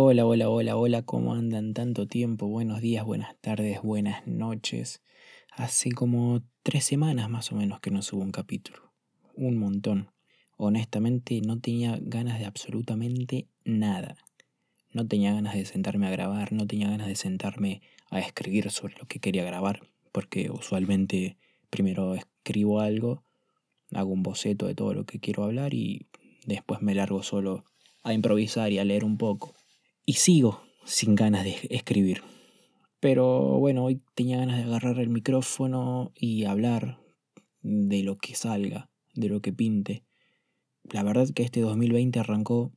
Hola, hola, hola, hola, ¿cómo andan tanto tiempo? Buenos días, buenas tardes, buenas noches. Hace como tres semanas más o menos que no subo un capítulo. Un montón. Honestamente no tenía ganas de absolutamente nada. No tenía ganas de sentarme a grabar, no tenía ganas de sentarme a escribir sobre lo que quería grabar, porque usualmente primero escribo algo, hago un boceto de todo lo que quiero hablar y después me largo solo a improvisar y a leer un poco. Y sigo sin ganas de escribir. Pero bueno, hoy tenía ganas de agarrar el micrófono y hablar de lo que salga, de lo que pinte. La verdad que este 2020 arrancó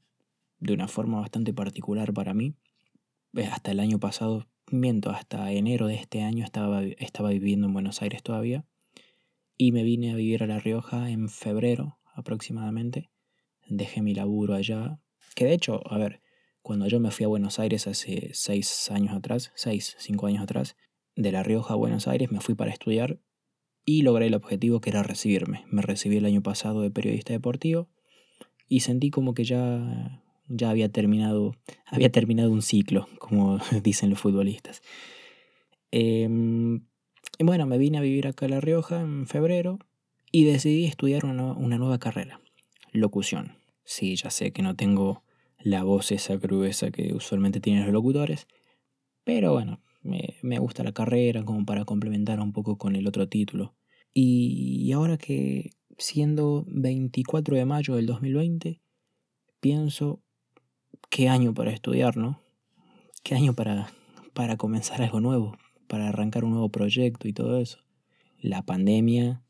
de una forma bastante particular para mí. Eh, hasta el año pasado, miento, hasta enero de este año estaba, estaba viviendo en Buenos Aires todavía. Y me vine a vivir a La Rioja en febrero aproximadamente. Dejé mi laburo allá. Que de hecho, a ver, cuando yo me fui a Buenos Aires hace seis años atrás, seis, cinco años atrás, de La Rioja a Buenos Aires me fui para estudiar y logré el objetivo que era recibirme. Me recibí el año pasado de periodista deportivo y sentí como que ya, ya había, terminado, había terminado un ciclo, como dicen los futbolistas. Em, y bueno, me vine a vivir acá a La Rioja en febrero y decidí estudiar una, una nueva carrera, locución. Sí, ya sé que no tengo la voz esa gruesa que usualmente tienen los locutores. Pero bueno, me, me, gusta la carrera como para complementar un poco con el otro título. Y ahora que siendo 24 de mayo del 2020, pienso qué año para estudiar, ¿no? Qué año para, para comenzar algo nuevo, para arrancar un nuevo proyecto y todo eso. La pandemia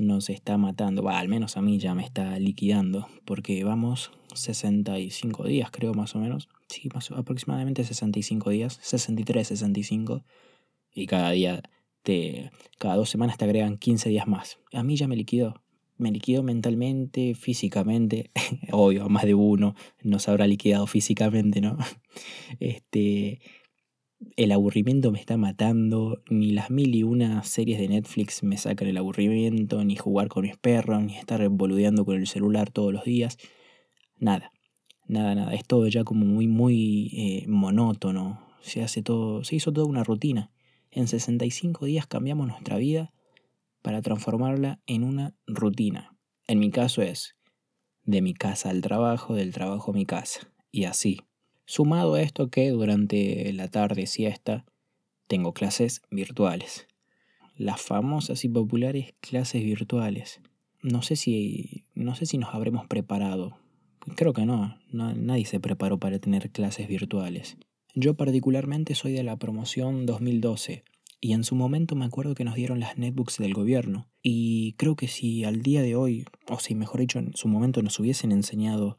nos está matando, va, al menos a mí ya me está liquidando, porque vamos 65 días, creo más o menos. Sí, más, aproximadamente 65 días, 63, 65. Y cada día, te, cada dos semanas te agregan 15 días más. A mí ya me liquidó. Me liquidó mentalmente, físicamente. Obvio, más de uno nos habrá liquidado físicamente, ¿no? Este, el aburrimiento me está matando, ni las mil y una series de Netflix me sacan el aburrimiento, ni jugar con mis perros, ni estar boludeando con el celular todos los días. Nada, nada, nada. Es todo ya como muy, muy eh, monótono. Se hace todo, se hizo toda una rutina. En 65 días cambiamos nuestra vida para transformarla en una rutina. En mi caso es de mi casa al trabajo, del trabajo a mi casa. Y así, Sumado a esto que durante la tarde siesta tengo clases virtuales. Las famosas y populares clases virtuales. No sé si, no sé si nos habremos preparado. Creo que no, no, nadie se preparó para tener clases virtuales. Yo particularmente soy de la promoción 2012 y en su momento me acuerdo que nos dieron las netbooks del gobierno y creo que si al día de hoy, o si mejor dicho en su momento nos hubiesen enseñado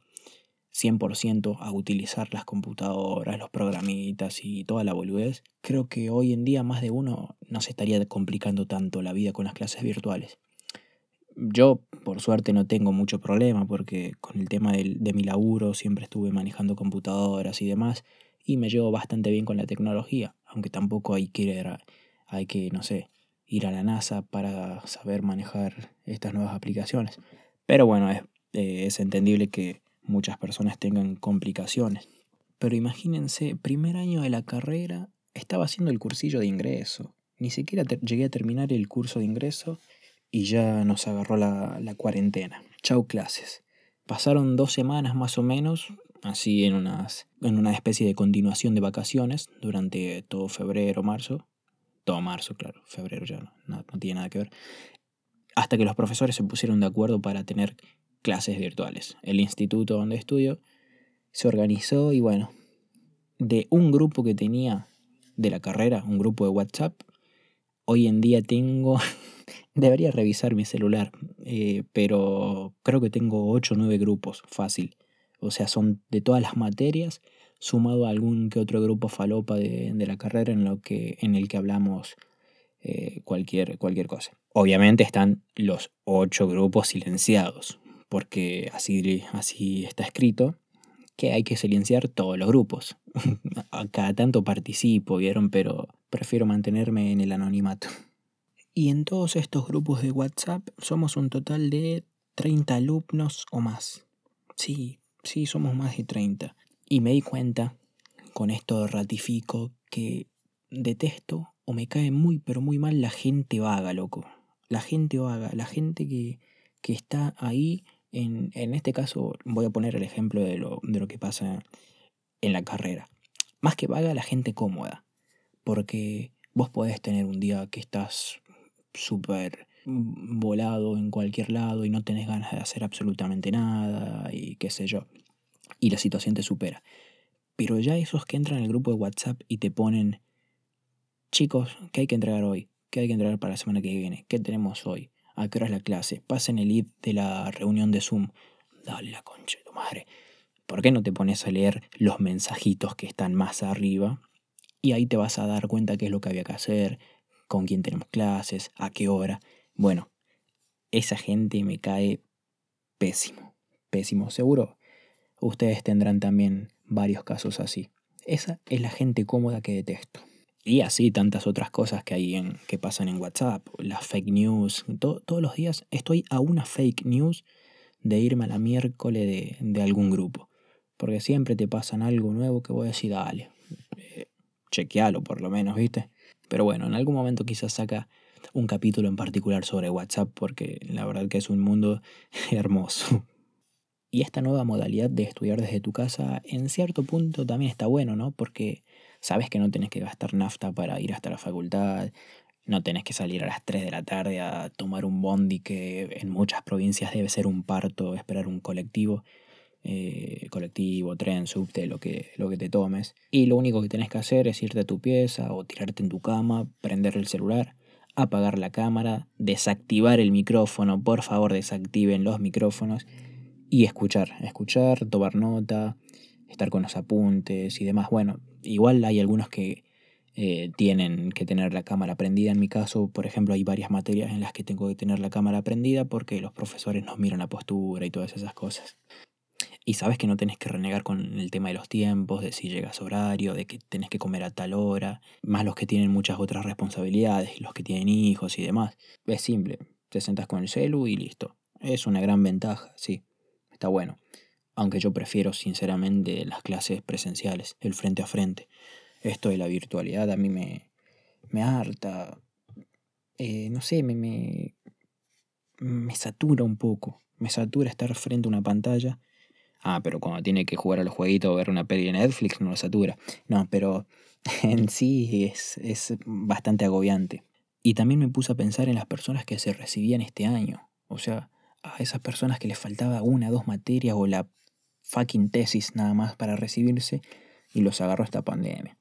100% a utilizar las computadoras, los programitas y toda la boludez, creo que hoy en día más de uno no se estaría complicando tanto la vida con las clases virtuales. Yo, por suerte, no tengo mucho problema porque con el tema de, de mi laburo siempre estuve manejando computadoras y demás y me llevo bastante bien con la tecnología, aunque tampoco hay que ir a, la NASA para saber manejar estas nuevas aplicaciones. Pero bueno, es, eh, es entendible que muchas personas tengan complicaciones. Pero imagínense, primer año de la carrera, estaba haciendo el cursillo de ingreso. Ni siquiera llegué a terminar el curso de ingreso y ya nos agarró la, la cuarentena. Chau clases. Pasaron dos semanas más o menos, así en, unas, en una especie de continuación de vacaciones durante todo febrero, marzo. Todo marzo, claro, febrero ya no, no, no tiene nada que ver. Hasta que los profesores se pusieron de acuerdo para tener clases virtuales. El instituto donde estudio se organizó y bueno, de un grupo que tenía de la carrera, un grupo de WhatsApp, hoy en día tengo, debería revisar mi celular, eh, pero creo que tengo 8 o 9 grupos, fácil. O sea, son de todas las materias, sumado a algún que otro grupo falopa de, de la carrera en, lo que, en el que hablamos eh, cualquier, cualquier cosa. Obviamente están los 8 grupos silenciados, porque así, así está escrito, que hay que silenciar todos los grupos. Cada tanto participo, ¿vieron? Pero prefiero mantenerme en el anonimato. Y en todos estos grupos de WhatsApp somos un total de 30 alumnos o más. Sí, sí, somos más de 30. Y me di cuenta con esto ratifico que detesto o me cae muy pero muy mal la gente vaga, loco. La gente vaga, la gente que, que está ahí, en, en, este caso voy a poner el ejemplo de lo, de lo que pasa en la carrera. Más que vaga, la gente cómoda. Porque vos podés tener un día que estás súper volado en cualquier lado y no tenés ganas de hacer absolutamente nada y qué sé yo. Y la situación te supera. Pero ya esos que entran al grupo de WhatsApp y te ponen, chicos, ¿qué hay que entregar hoy? ¿Qué hay que entregar para la semana que viene? ¿Qué tenemos hoy? ¿A qué hora es la clase? Pasen el id de la reunión de Zoom. Dale la concha de tu madre. ¿Por qué no te pones a leer los mensajitos que están más arriba? Y ahí te vas a dar cuenta qué es lo que había que hacer, con quién tenemos clases, a qué hora. Bueno, esa gente me cae pésimo, pésimo. Seguro ustedes tendrán también varios casos así. Esa es la gente cómoda que detesto. Y así tantas otras cosas que hay en, que pasan en WhatsApp, las fake news. todos los días estoy a una fake news de irme a la miércoles de, de algún grupo. Porque siempre te pasan algo nuevo que voy a decir, dale, eh, chequealo por lo menos, ¿viste? Pero bueno, en algún momento quizás saca un capítulo en particular sobre WhatsApp porque la verdad que es un mundo hermoso. Y esta nueva modalidad de estudiar desde tu casa en cierto punto también está bueno, ¿no? Porque sabes que no tenés que gastar nafta para ir hasta la facultad, no tenés que salir a las 3 de la tarde a tomar un bondi que en muchas provincias debe ser un parto, esperar un colectivo, eh, colectivo, tren, subte, lo que, lo que te tomes. Y lo único que tenés que hacer es irte a tu pieza o tirarte en tu cama, prender el celular apagar la cámara, desactivar el micrófono, por favor desactiven los micrófonos y escuchar, escuchar, tomar nota, estar con los apuntes y demás. Bueno, igual hay algunos que eh, tienen que tener la cámara prendida. En mi caso, por ejemplo, hay varias materias en las que tengo que tener la cámara prendida porque los profesores nos miran la postura y todas esas cosas. Y sabes que no tenés que renegar con el tema de los tiempos, de si llegas horario, de que tenés que comer a tal hora, más los que tienen muchas otras responsabilidades, los que tienen hijos y demás. Es simple, te sentas con el celu y listo. Es una gran ventaja, sí, está bueno. Aunque yo prefiero sinceramente las clases presenciales, el frente a frente. Esto de la virtualidad a mí me, me harta. Eh, no sé, me, me, me satura un poco. Me satura estar frente a una pantalla Ah, pero cuando tiene que jugar al jueguito o ver una peli de Netflix no lo satura. No, pero en sí es, es bastante agobiante. Y también me puse a pensar en las personas que se recibían este año. O sea, a esas personas que les faltaba una, dos materias o la fucking tesis nada más para recibirse y los agarró esta pandemia.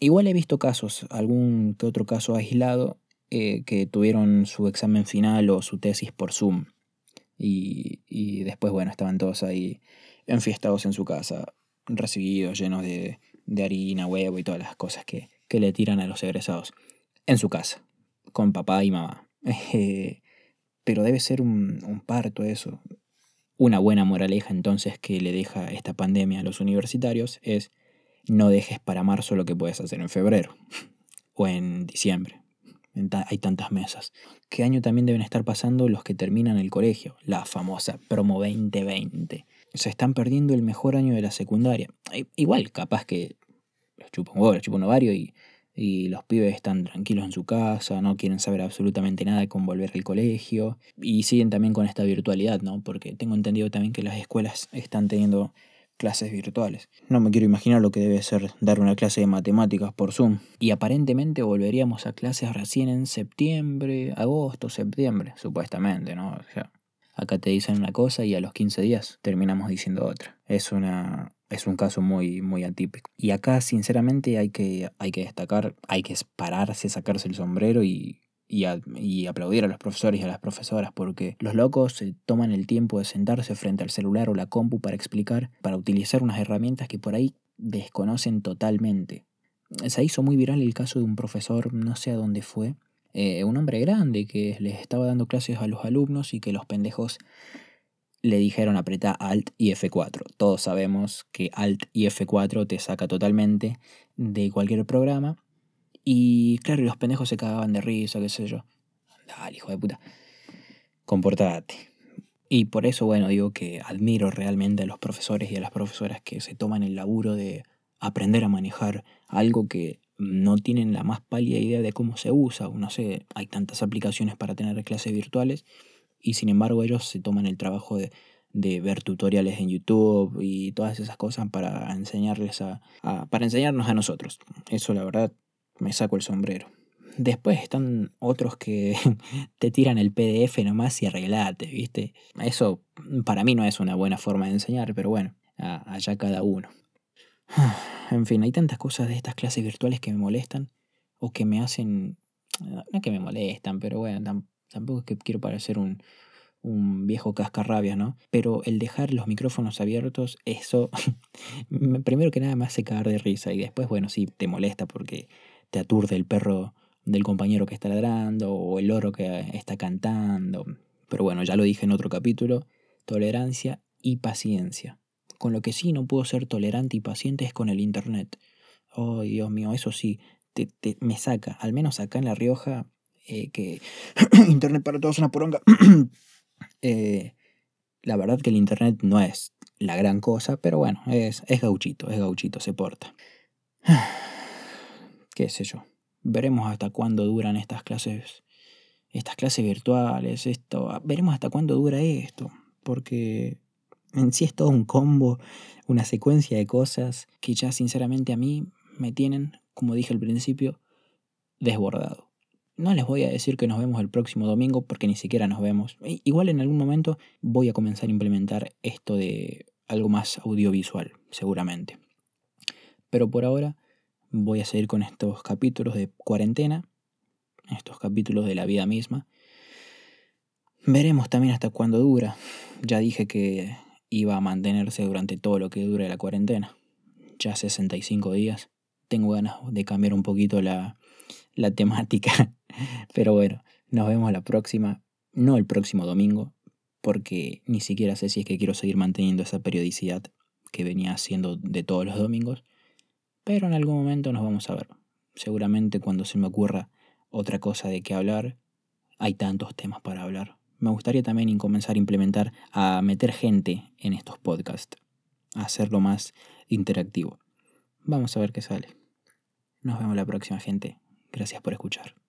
Igual he visto casos, algún que otro caso aislado, eh, que tuvieron su examen final o su tesis por Zoom. Y, y después, bueno, estaban todos ahí enfiestados en su casa, recibidos, llenos de, de harina, huevo y todas las cosas que, que, le tiran a los egresados. En su casa, con papá y mamá. pero debe ser un, un parto eso. Una buena moraleja entonces que le deja esta pandemia a los universitarios es no dejes para marzo lo que puedes hacer en febrero o en diciembre hay tantas mesas. ¿Qué año también deben estar pasando los que terminan el colegio? La famosa promo 2020. Se están perdiendo el mejor año de la secundaria. Igual, capaz que los chupa un los un ovario y, y los pibes están tranquilos en su casa, no quieren saber absolutamente nada con volver al colegio. Y siguen también con esta virtualidad, ¿no? Porque tengo entendido también que las escuelas están teniendo clases virtuales. No me quiero imaginar lo que debe ser dar una clase de matemáticas por Zoom. Y aparentemente volveríamos a clases recién en septiembre, agosto, septiembre, supuestamente, ¿no? O sea, acá te dicen una cosa y a los 15 días terminamos diciendo otra. Es una es un caso muy muy atípico. Y acá sinceramente hay que hay que destacar, hay que pararse, sacarse el sombrero y y, aplaudir a los profesores y a las profesoras porque los locos se toman el tiempo de sentarse frente al celular o la compu para explicar, para utilizar unas herramientas que por ahí desconocen totalmente. Se hizo muy viral el caso de un profesor, no sé a dónde fue, eh, un hombre grande que les estaba dando clases a los alumnos y que los pendejos le dijeron apretar Alt y F4. Todos sabemos que Alt y F4 te saca totalmente de cualquier programa y claro, los pendejos se cagaban de risa, qué sé yo. Dale, hijo de puta. Comportate. Y por eso, bueno, digo que admiro realmente a los profesores y a las profesoras que se toman el laburo de aprender a manejar algo que no tienen la más pálida idea de cómo se usa. No sé, hay tantas aplicaciones para tener clases virtuales y sin embargo ellos se toman el trabajo de, ver tutoriales en YouTube y todas esas cosas para enseñarles a, para enseñarnos a nosotros. Eso la verdad me saco el sombrero. Después están otros que te tiran el PDF nomás y arreglate, ¿viste? Eso para mí no es una buena forma de enseñar, pero bueno, allá cada uno. En fin, hay tantas cosas de estas clases virtuales que me molestan o que me hacen... No que me molestan, pero bueno, tampoco es que quiero parecer un, un viejo cascarrabias, ¿no? Pero el dejar los micrófonos abiertos, eso primero que nada me hace cagar de risa y después, bueno, sí, te molesta porque te aturde el perro del compañero que está ladrando o el loro que está cantando. Pero bueno, ya lo dije en otro capítulo, tolerancia y paciencia. Con lo que sí no puedo ser tolerante y paciente es con el Internet. Oh, Dios mío, eso sí, te, me saca. Al menos acá en La Rioja, eh, que Internet para todos es una poronga. Eh, la verdad que el Internet no es la gran cosa, pero bueno, es, es gauchito, es gauchito, se porta. Qué sé yo. Veremos hasta cuándo duran estas clases, estas clases virtuales, esto. Veremos hasta cuándo dura esto, porque en sí es todo un combo, una secuencia de cosas que ya sinceramente a mí me tienen, como dije al principio, desbordado. No les voy a decir que nos vemos el próximo domingo porque ni siquiera nos vemos. Igual en algún momento voy a comenzar a implementar esto de algo más audiovisual, seguramente. Pero por ahora voy a seguir con estos capítulos de cuarentena, estos capítulos de la vida misma. Veremos también hasta cuándo dura. Ya dije que iba a mantenerse durante todo lo que dure la cuarentena. Ya 65 días. Tengo ganas de cambiar un poquito la, la temática. Pero bueno, nos vemos la próxima. No el próximo domingo, porque ni siquiera sé si es que quiero seguir manteniendo esa periodicidad que venía haciendo de todos los domingos. Pero en algún momento nos vamos a ver. Seguramente cuando se me ocurra otra cosa de qué hablar, hay tantos temas para hablar me gustaría también comenzar a implementar, a meter gente en estos podcasts, a hacerlo más interactivo. Vamos a ver qué sale. Nos vemos la próxima gente. Gracias por escuchar.